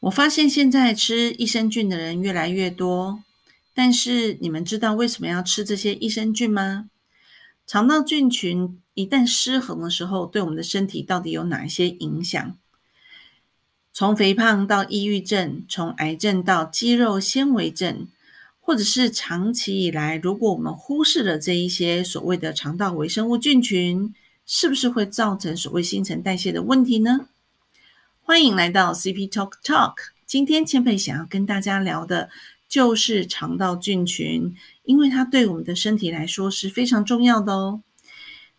我发现现在吃益生菌的人越来越多，但是你们知道为什么要吃这些益生菌吗？肠道菌群一旦失衡的时候，对我们的身体到底有哪些影响？从肥胖到抑郁症，从癌症到肌肉纤维症，或者是长期以来，如果我们忽视了这一些所谓的肠道微生物菌群，是不是会造成所谓新陈代谢的问题呢？欢迎来到 CP Talk Talk。今天千佩想要跟大家聊的就是肠道菌群，因为它对我们的身体来说是非常重要的哦。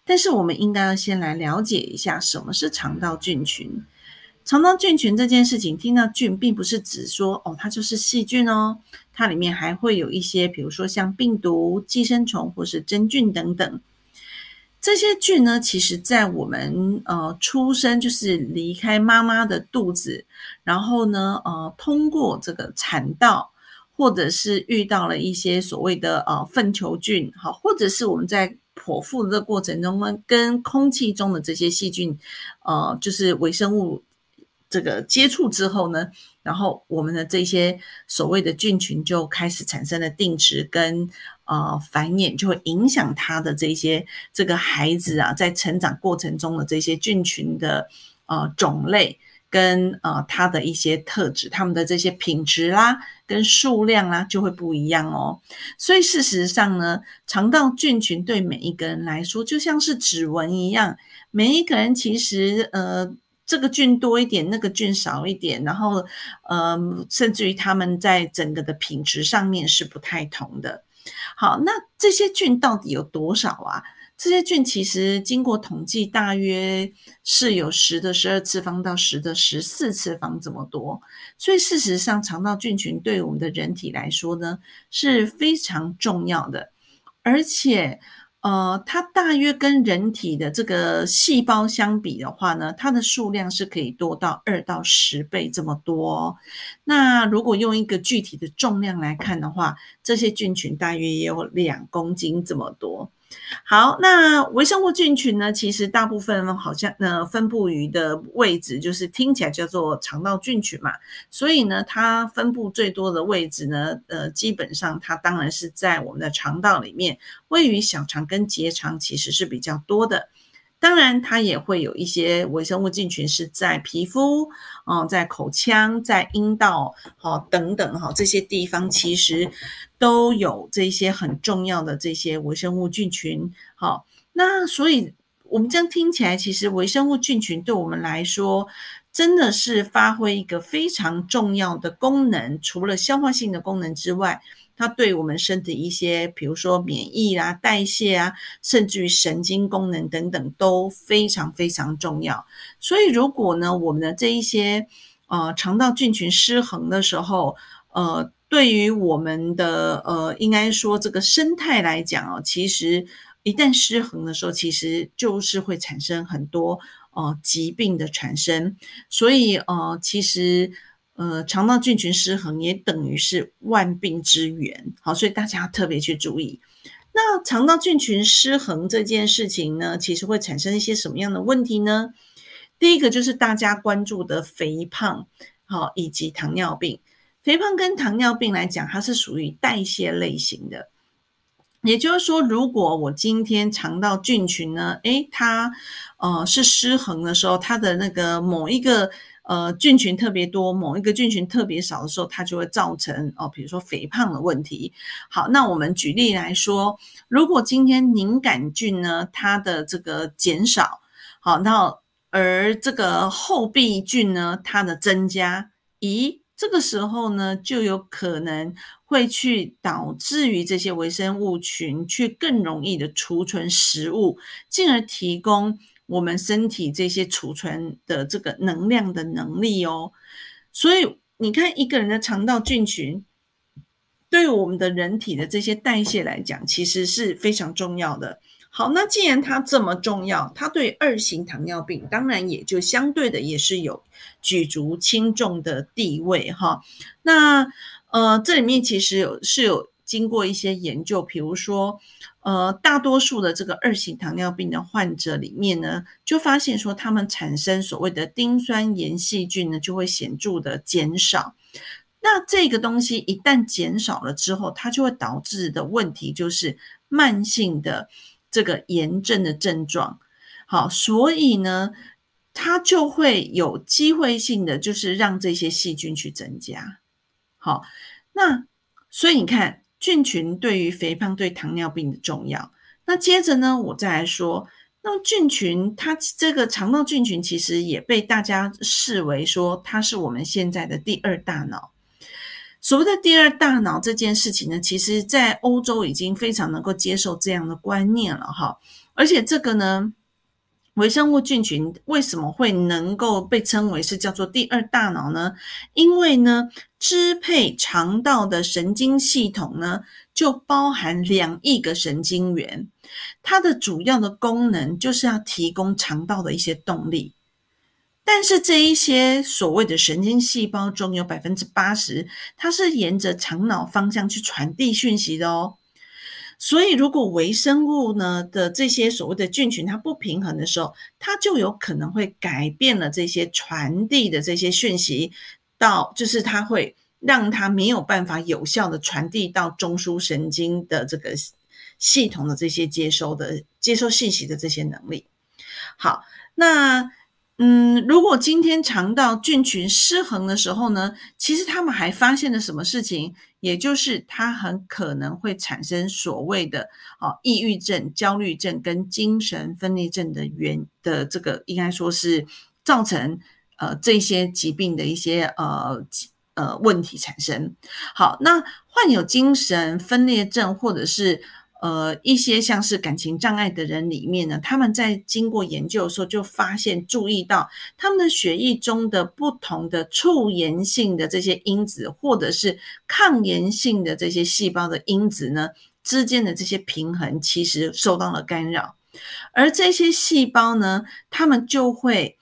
但是我们应该要先来了解一下什么是肠道菌群。肠道菌群这件事情，听到菌，并不是指说哦，它就是细菌哦，它里面还会有一些，比如说像病毒、寄生虫或是真菌等等。这些菌呢，其实在我们呃出生，就是离开妈妈的肚子，然后呢，呃，通过这个产道，或者是遇到了一些所谓的呃粪球菌，好，或者是我们在剖腹的过程中呢，跟空气中的这些细菌，呃，就是微生物这个接触之后呢，然后我们的这些所谓的菌群就开始产生了定植跟。呃，繁衍就会影响他的这些这个孩子啊，在成长过程中的这些菌群的呃种类跟呃它的一些特质，它们的这些品质啦跟数量啦就会不一样哦。所以事实上呢，肠道菌群对每一个人来说就像是指纹一样，每一个人其实呃这个菌多一点，那个菌少一点，然后呃甚至于他们在整个的品质上面是不太同的。好，那这些菌到底有多少啊？这些菌其实经过统计，大约是有十的十二次方到十的十四次方这么多。所以事实上，肠道菌群对我们的人体来说呢是非常重要的，而且。呃，它大约跟人体的这个细胞相比的话呢，它的数量是可以多到二到十倍这么多。那如果用一个具体的重量来看的话，这些菌群大约也有两公斤这么多。好，那微生物菌群呢？其实大部分好像呃分布于的位置，就是听起来叫做肠道菌群嘛。所以呢，它分布最多的位置呢，呃，基本上它当然是在我们的肠道里面，位于小肠跟结肠，其实是比较多的。当然，它也会有一些微生物菌群是在皮肤，哦，在口腔、在阴道，好等等哈，这些地方其实都有这些很重要的这些微生物菌群。好，那所以我们这样听起来，其实微生物菌群对我们来说，真的是发挥一个非常重要的功能，除了消化性的功能之外。它对我们身体一些，比如说免疫啊、代谢啊，甚至于神经功能等等，都非常非常重要。所以，如果呢，我们的这一些呃肠道菌群失衡的时候，呃，对于我们的呃，应该说这个生态来讲哦，其实一旦失衡的时候，其实就是会产生很多呃疾病的产生。所以呃，其实。呃，肠道菌群失衡也等于是万病之源，好，所以大家要特别去注意。那肠道菌群失衡这件事情呢，其实会产生一些什么样的问题呢？第一个就是大家关注的肥胖，好，以及糖尿病。肥胖跟糖尿病来讲，它是属于代谢类型的，也就是说，如果我今天肠道菌群呢，诶，它呃是失衡的时候，它的那个某一个。呃，菌群特别多，某一个菌群特别少的时候，它就会造成哦，比如说肥胖的问题。好，那我们举例来说，如果今天凝杆菌呢，它的这个减少，好，那而这个后壁菌呢，它的增加，咦，这个时候呢，就有可能会去导致于这些微生物群去更容易的储存食物，进而提供。我们身体这些储存的这个能量的能力哦，所以你看一个人的肠道菌群，对我们的人体的这些代谢来讲，其实是非常重要的。好，那既然它这么重要，它对二型糖尿病当然也就相对的也是有举足轻重的地位哈。那呃，这里面其实有是有。经过一些研究，比如说，呃，大多数的这个二型糖尿病的患者里面呢，就发现说，他们产生所谓的丁酸盐细菌呢，就会显著的减少。那这个东西一旦减少了之后，它就会导致的问题就是慢性的这个炎症的症状。好，所以呢。它就会有机会性的，就是让这些细菌去增加。好，那所以你看，菌群对于肥胖、对糖尿病的重要。那接着呢，我再来说，那菌群它这个肠道菌群其实也被大家视为说，它是我们现在的第二大脑。所谓的第二大脑这件事情呢，其实在欧洲已经非常能够接受这样的观念了哈，而且这个呢。微生物菌群为什么会能够被称为是叫做第二大脑呢？因为呢，支配肠道的神经系统呢，就包含两亿个神经元，它的主要的功能就是要提供肠道的一些动力。但是这一些所谓的神经细胞中有百分之八十，它是沿着肠脑方向去传递讯息的哦。所以，如果微生物呢的这些所谓的菌群它不平衡的时候，它就有可能会改变了这些传递的这些讯息，到就是它会让它没有办法有效的传递到中枢神经的这个系统的这些接收的接收信息的这些能力。好，那。嗯，如果今天肠道菌群失衡的时候呢，其实他们还发现了什么事情？也就是他很可能会产生所谓的哦，抑郁症、焦虑症跟精神分裂症的原的这个，应该说是造成呃这些疾病的一些呃呃问题产生。好，那患有精神分裂症或者是。呃，一些像是感情障碍的人里面呢，他们在经过研究的时候就发现，注意到他们的血液中的不同的促炎性的这些因子，或者是抗炎性的这些细胞的因子呢之间的这些平衡，其实受到了干扰。而这些细胞呢，他们就会，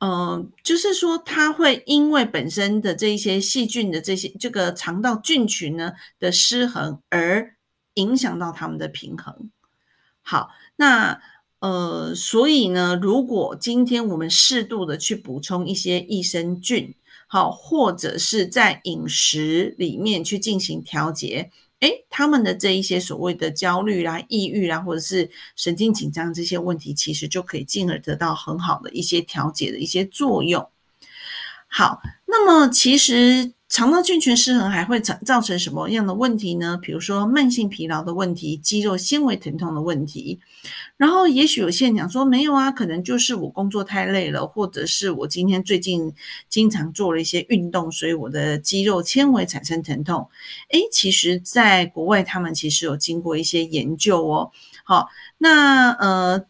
嗯，就是说，它会因为本身的这一些细菌的这些这个肠道菌群呢的失衡而。影响到他们的平衡。好，那呃，所以呢，如果今天我们适度的去补充一些益生菌，好，或者是在饮食里面去进行调节，诶，他们的这一些所谓的焦虑啦、抑郁啦，或者是神经紧张这些问题，其实就可以进而得到很好的一些调节的一些作用。好，那么其实。肠道菌群失衡还会造造成什么样的问题呢？比如说慢性疲劳的问题、肌肉纤维疼痛的问题。然后也许有些人讲说没有啊，可能就是我工作太累了，或者是我今天最近经常做了一些运动，所以我的肌肉纤维产生疼痛。诶，其实在国外他们其实有经过一些研究哦。好，那呃。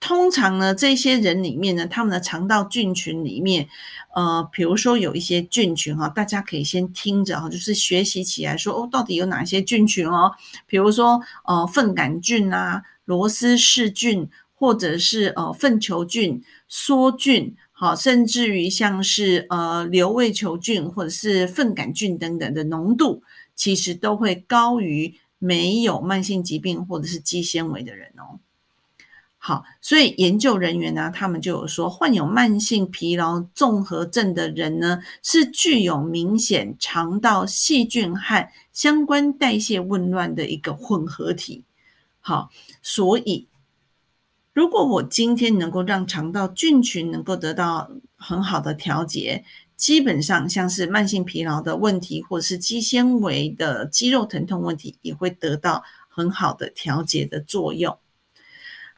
通常呢，这些人里面呢，他们的肠道菌群里面，呃，比如说有一些菌群哈，大家可以先听着哈，就是学习起来说哦，到底有哪些菌群哦？比如说呃，粪杆菌啊，螺丝氏菌，或者是呃，粪球菌、梭菌，好，甚至于像是呃，瘤胃球菌或者是粪杆菌等等的浓度，其实都会高于没有慢性疾病或者是肌纤维的人哦。好，所以研究人员呢，他们就有说，患有慢性疲劳综合症的人呢，是具有明显肠道细菌和相关代谢紊乱的一个混合体。好，所以如果我今天能够让肠道菌群能够得到很好的调节，基本上像是慢性疲劳的问题，或者是肌纤维的肌肉疼痛问题，也会得到很好的调节的作用。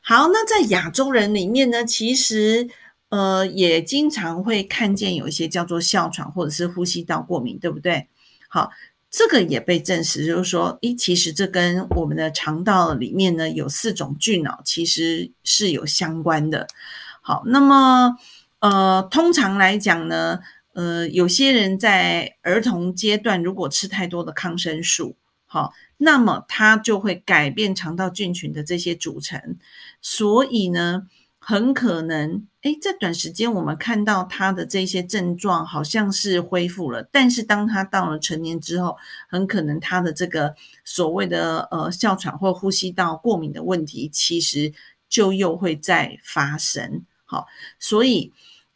好，那在亚洲人里面呢，其实呃也经常会看见有一些叫做哮喘或者是呼吸道过敏，对不对？好，这个也被证实，就是说，诶，其实这跟我们的肠道里面呢有四种菌哦，其实是有相关的。好，那么呃，通常来讲呢，呃，有些人在儿童阶段如果吃太多的抗生素，好。那么它就会改变肠道菌群的这些组成，所以呢，很可能诶，在短时间我们看到他的这些症状好像是恢复了，但是当他到了成年之后，很可能他的这个所谓的呃哮喘或呼吸道过敏的问题，其实就又会再发生。好，所以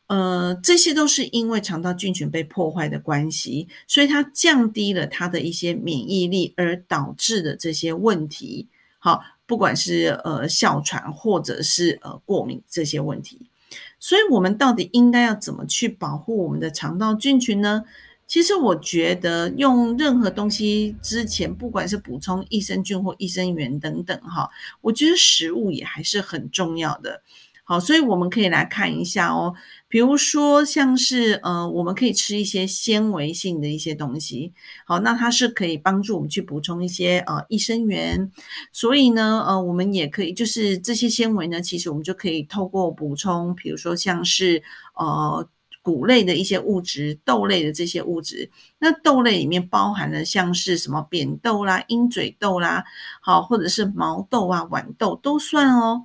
呃这些都是因为肠道菌群被破坏的关系，所以它降低了它的一些免疫力，而导致的这些问题。好，不管是呃哮喘或者是呃过敏这些问题。所以，我们到底应该要怎么去保护我们的肠道菌群呢？其实，我觉得用任何东西之前，不管是补充益生菌或益生元等等，哈，我觉得食物也还是很重要的。好，所以我们可以来看一下哦。比如说，像是呃，我们可以吃一些纤维性的一些东西。好，那它是可以帮助我们去补充一些呃益生元。所以呢，呃，我们也可以就是这些纤维呢，其实我们就可以透过补充，比如说像是呃谷类的一些物质、豆类的这些物质。那豆类里面包含了像是什么扁豆啦、鹰嘴豆啦，好，或者是毛豆啊、豌豆都算哦。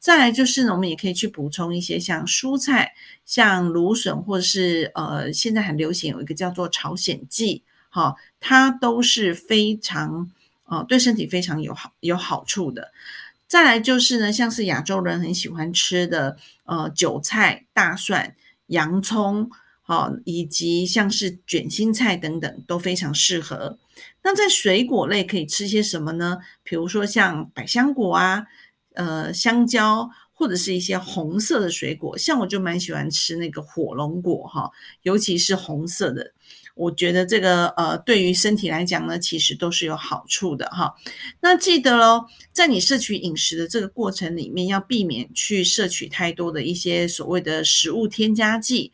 再来就是呢，我们也可以去补充一些像蔬菜，像芦笋，或者是呃，现在很流行有一个叫做朝鲜蓟，哈，它都是非常呃对身体非常有好有好处的。再来就是呢，像是亚洲人很喜欢吃的呃韭菜、大蒜、洋葱，好，以及像是卷心菜等等都非常适合。那在水果类可以吃些什么呢？比如说像百香果啊。呃，香蕉或者是一些红色的水果，像我就蛮喜欢吃那个火龙果哈，尤其是红色的，我觉得这个呃，对于身体来讲呢，其实都是有好处的哈。那记得喽，在你摄取饮食的这个过程里面，要避免去摄取太多的一些所谓的食物添加剂。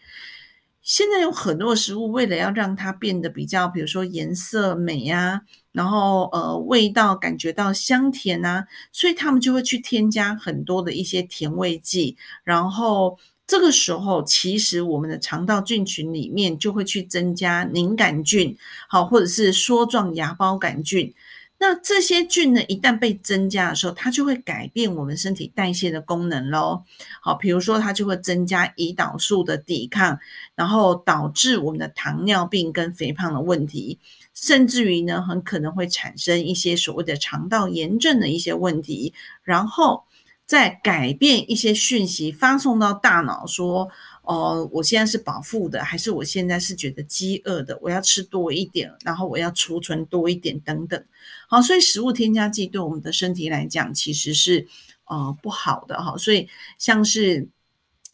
现在有很多食物，为了要让它变得比较，比如说颜色美呀，然后呃味道感觉到香甜呐，所以他们就会去添加很多的一些甜味剂，然后这个时候其实我们的肠道菌群里面就会去增加凝杆菌，好或者是梭状芽孢杆菌。那这些菌呢，一旦被增加的时候，它就会改变我们身体代谢的功能喽。好，比如说它就会增加胰岛素的抵抗，然后导致我们的糖尿病跟肥胖的问题，甚至于呢，很可能会产生一些所谓的肠道炎症的一些问题，然后再改变一些讯息发送到大脑说。哦，我现在是饱腹的，还是我现在是觉得饥饿的？我要吃多一点，然后我要储存多一点，等等。好，所以食物添加剂对我们的身体来讲其实是呃不好的哈。所以像是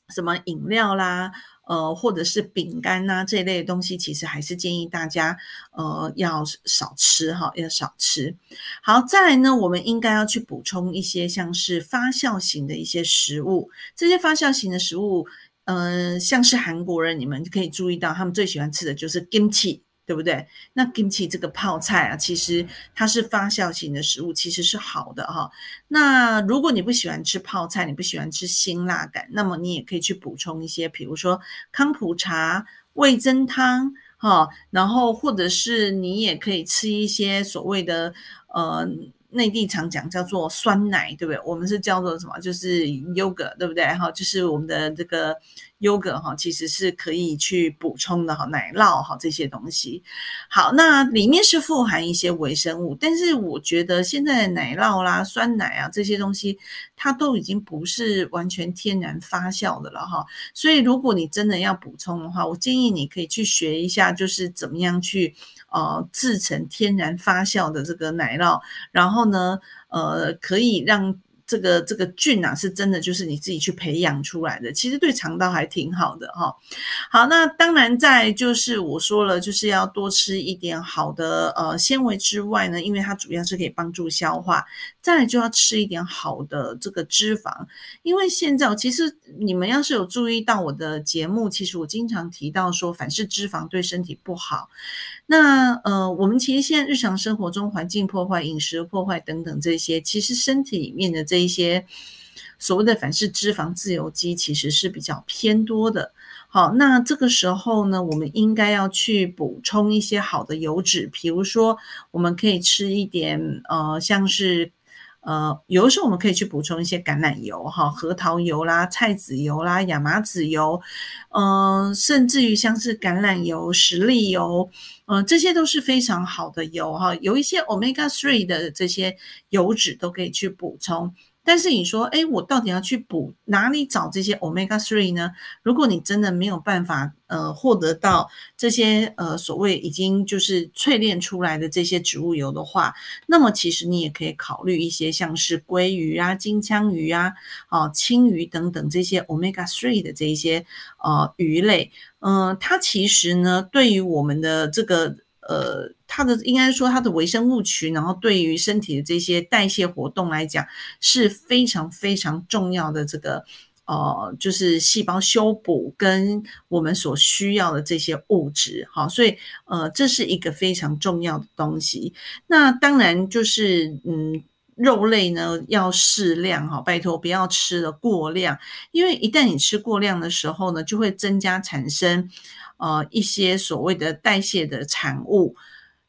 什么饮料啦，呃，或者是饼干呐这一类的东西，其实还是建议大家呃要少吃哈，要少吃。好，再来呢，我们应该要去补充一些像是发酵型的一些食物，这些发酵型的食物。嗯，像是韩国人，你们可以注意到，他们最喜欢吃的就是 kimchi，对不对？那 kimchi 这个泡菜啊，其实它是发酵型的食物，其实是好的哈。那如果你不喜欢吃泡菜，你不喜欢吃辛辣感，那么你也可以去补充一些，比如说康普茶、味增汤，哈，然后或者是你也可以吃一些所谓的呃。内地常讲叫做酸奶，对不对？我们是叫做什么？就是 yogurt，对不对？哈，就是我们的这个。优格哈，其实是可以去补充的哈，奶酪哈这些东西。好，那里面是富含一些微生物，但是我觉得现在的奶酪啦、酸奶啊这些东西，它都已经不是完全天然发酵的了哈。所以如果你真的要补充的话，我建议你可以去学一下，就是怎么样去呃制成天然发酵的这个奶酪，然后呢，呃，可以让。这个这个菌啊，是真的就是你自己去培养出来的，其实对肠道还挺好的哈。好，那当然在就是我说了，就是要多吃一点好的呃纤维之外呢，因为它主要是可以帮助消化。再来就要吃一点好的这个脂肪，因为现在其实你们要是有注意到我的节目，其实我经常提到说，反式脂肪对身体不好。那呃，我们其实现在日常生活中环境破坏、饮食破坏等等这些，其实身体里面的这一些所谓的反式脂肪自由基，其实是比较偏多的。好，那这个时候呢，我们应该要去补充一些好的油脂，比如说我们可以吃一点呃，像是。呃，有的时候我们可以去补充一些橄榄油哈，核桃油啦、菜籽油啦、亚麻籽油，嗯，甚至于像是橄榄油、石粒油，嗯，这些都是非常好的油哈，有一些 omega three 的这些油脂都可以去补充。但是你说，哎，我到底要去补哪里找这些 omega three 呢？如果你真的没有办法，呃，获得到这些呃所谓已经就是淬炼出来的这些植物油的话，那么其实你也可以考虑一些像是鲑鱼啊、金枪鱼啊、啊青鱼等等这些 omega three 的这一些呃鱼类，嗯，它其实呢对于我们的这个。呃，它的应该说它的微生物群，然后对于身体的这些代谢活动来讲是非常非常重要的。这个呃，就是细胞修补跟我们所需要的这些物质，好，所以呃，这是一个非常重要的东西。那当然就是嗯，肉类呢要适量哈，拜托不要吃的过量，因为一旦你吃过量的时候呢，就会增加产生。呃，一些所谓的代谢的产物，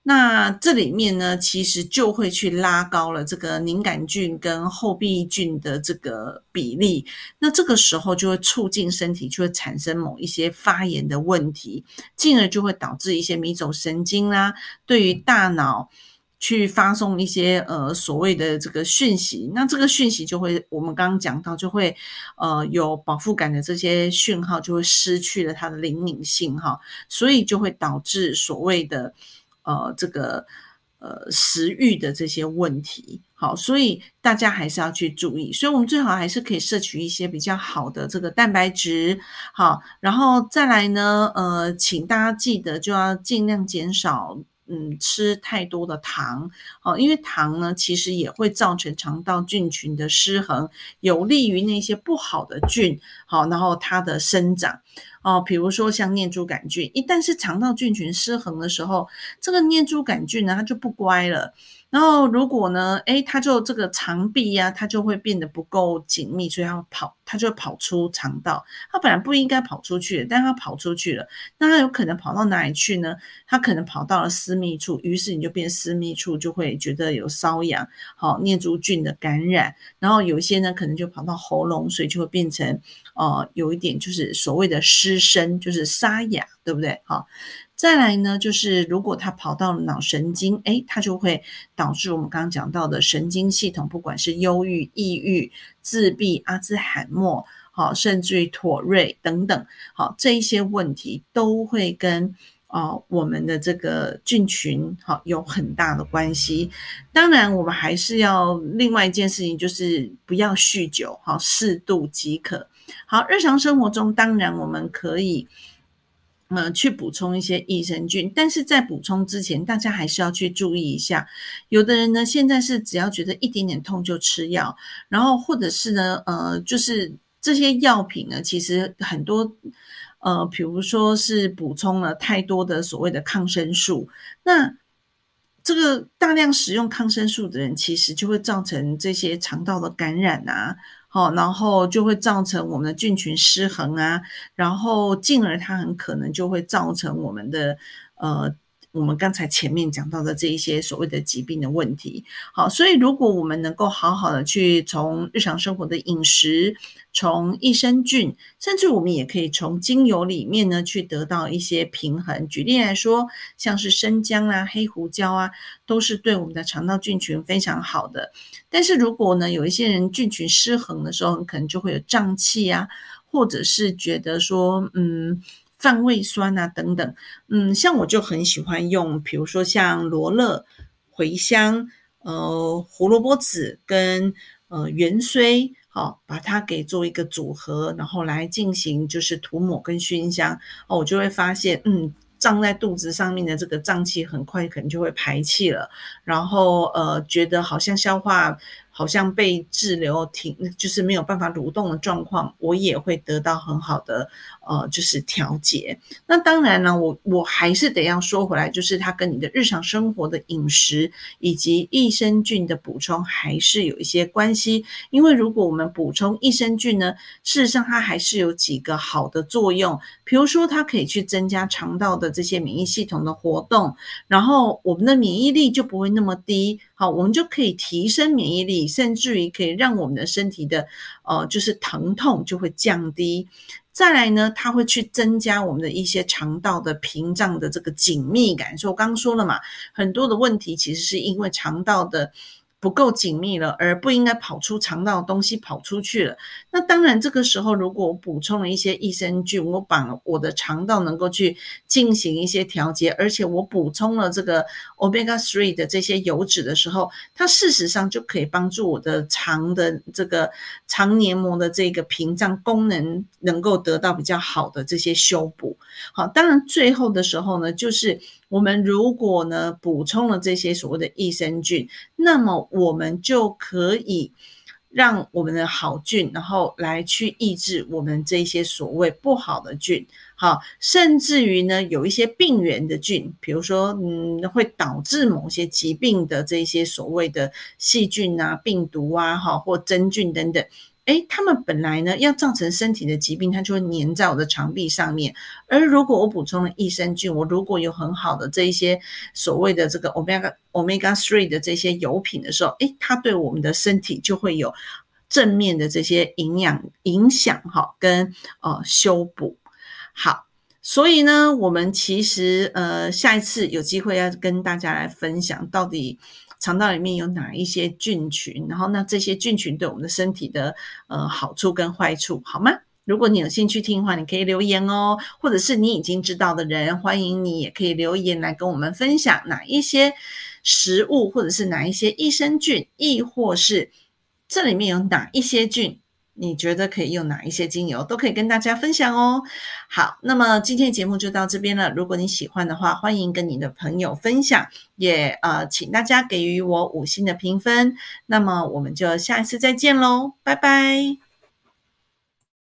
那这里面呢，其实就会去拉高了这个凝杆菌跟后壁菌的这个比例，那这个时候就会促进身体就会产生某一些发炎的问题，进而就会导致一些迷走神经啦，对于大脑。去发送一些呃所谓的这个讯息，那这个讯息就会我们刚刚讲到，就会呃有饱腹感的这些讯号就会失去了它的灵敏性哈，所以就会导致所谓的呃这个呃食欲的这些问题。好，所以大家还是要去注意，所以我们最好还是可以摄取一些比较好的这个蛋白质。好，然后再来呢，呃，请大家记得就要尽量减少。嗯，吃太多的糖哦，因为糖呢，其实也会造成肠道菌群的失衡，有利于那些不好的菌，好，然后它的生长哦。比如说像念珠杆菌，一旦是肠道菌群失衡的时候，这个念珠杆菌呢，它就不乖了。然后如果呢，诶，它就这个肠壁呀，它就会变得不够紧密，所以它跑，它就跑出肠道。它本来不应该跑出去，但它跑出去了。那它有可能跑到哪里去呢？它可能跑到了私密处，于是你就变私密处就会觉得有瘙痒，好念珠菌的感染。然后有一些呢，可能就跑到喉咙，所以就会变成呃，有一点就是所谓的失声，就是沙哑，对不对？好。再来呢，就是如果他跑到脑神经，诶，它就会导致我们刚刚讲到的神经系统，不管是忧郁、抑郁、自闭、阿兹海默，好，甚至于妥瑞等等，好，这一些问题都会跟哦我们的这个菌群好有很大的关系。当然，我们还是要另外一件事情，就是不要酗酒，好，适度即可。好，日常生活中，当然我们可以。呃，去补充一些益生菌，但是在补充之前，大家还是要去注意一下。有的人呢，现在是只要觉得一点点痛就吃药，然后或者是呢，呃，就是这些药品呢，其实很多，呃，比如说是补充了太多的所谓的抗生素，那这个大量使用抗生素的人，其实就会造成这些肠道的感染啊。好，然后就会造成我们的菌群失衡啊，然后进而它很可能就会造成我们的呃。我们刚才前面讲到的这一些所谓的疾病的问题，好，所以如果我们能够好好的去从日常生活的饮食，从益生菌，甚至我们也可以从精油里面呢去得到一些平衡。举例来说，像是生姜啊、黑胡椒啊，都是对我们的肠道菌群非常好的。但是如果呢有一些人菌群失衡的时候，可能就会有胀气啊，或者是觉得说，嗯。泛胃酸啊，等等，嗯，像我就很喜欢用，比如说像罗勒、茴香、呃胡萝卜籽跟呃芫荽，好，把它给做一个组合，然后来进行就是涂抹跟熏香，哦，我就会发现，嗯，胀在肚子上面的这个胀气很快可能就会排气了，然后呃，觉得好像消化。好像被滞留停，就是没有办法蠕动的状况，我也会得到很好的呃，就是调节。那当然呢，我我还是得要说回来，就是它跟你的日常生活的饮食以及益生菌的补充还是有一些关系。因为如果我们补充益生菌呢，事实上它还是有几个好的作用，比如说它可以去增加肠道的这些免疫系统的活动，然后我们的免疫力就不会那么低。好，我们就可以提升免疫力，甚至于可以让我们的身体的呃，就是疼痛就会降低。再来呢，它会去增加我们的一些肠道的屏障的这个紧密感。所以我刚刚说了嘛，很多的问题其实是因为肠道的。不够紧密了，而不应该跑出肠道的东西跑出去了。那当然，这个时候如果我补充了一些益生菌，我把我的肠道能够去进行一些调节，而且我补充了这个 omega three 的这些油脂的时候，它事实上就可以帮助我的肠的这个肠黏膜的这个屏障功能能够得到比较好的这些修补。好，当然最后的时候呢，就是。我们如果呢补充了这些所谓的益生菌，那么我们就可以让我们的好菌，然后来去抑制我们这些所谓不好的菌，好，甚至于呢有一些病原的菌，比如说嗯会导致某些疾病的这些所谓的细菌啊、病毒啊、哈或真菌等等。哎，他们本来呢要造成身体的疾病，它就会粘在我的肠壁上面。而如果我补充了益生菌，我如果有很好的这一些所谓的这个 omega omega three 的这些油品的时候，哎，它对我们的身体就会有正面的这些营养影响，哈，跟呃修补。好，所以呢，我们其实呃下一次有机会要跟大家来分享到底。肠道里面有哪一些菌群？然后那这些菌群对我们的身体的呃好处跟坏处，好吗？如果你有兴趣听的话，你可以留言哦，或者是你已经知道的人，欢迎你也可以留言来跟我们分享哪一些食物，或者是哪一些益生菌，亦或是这里面有哪一些菌。你觉得可以用哪一些精油，都可以跟大家分享哦。好，那么今天的节目就到这边了。如果你喜欢的话，欢迎跟你的朋友分享，也呃，请大家给予我五星的评分。那么我们就下一次再见喽，拜拜。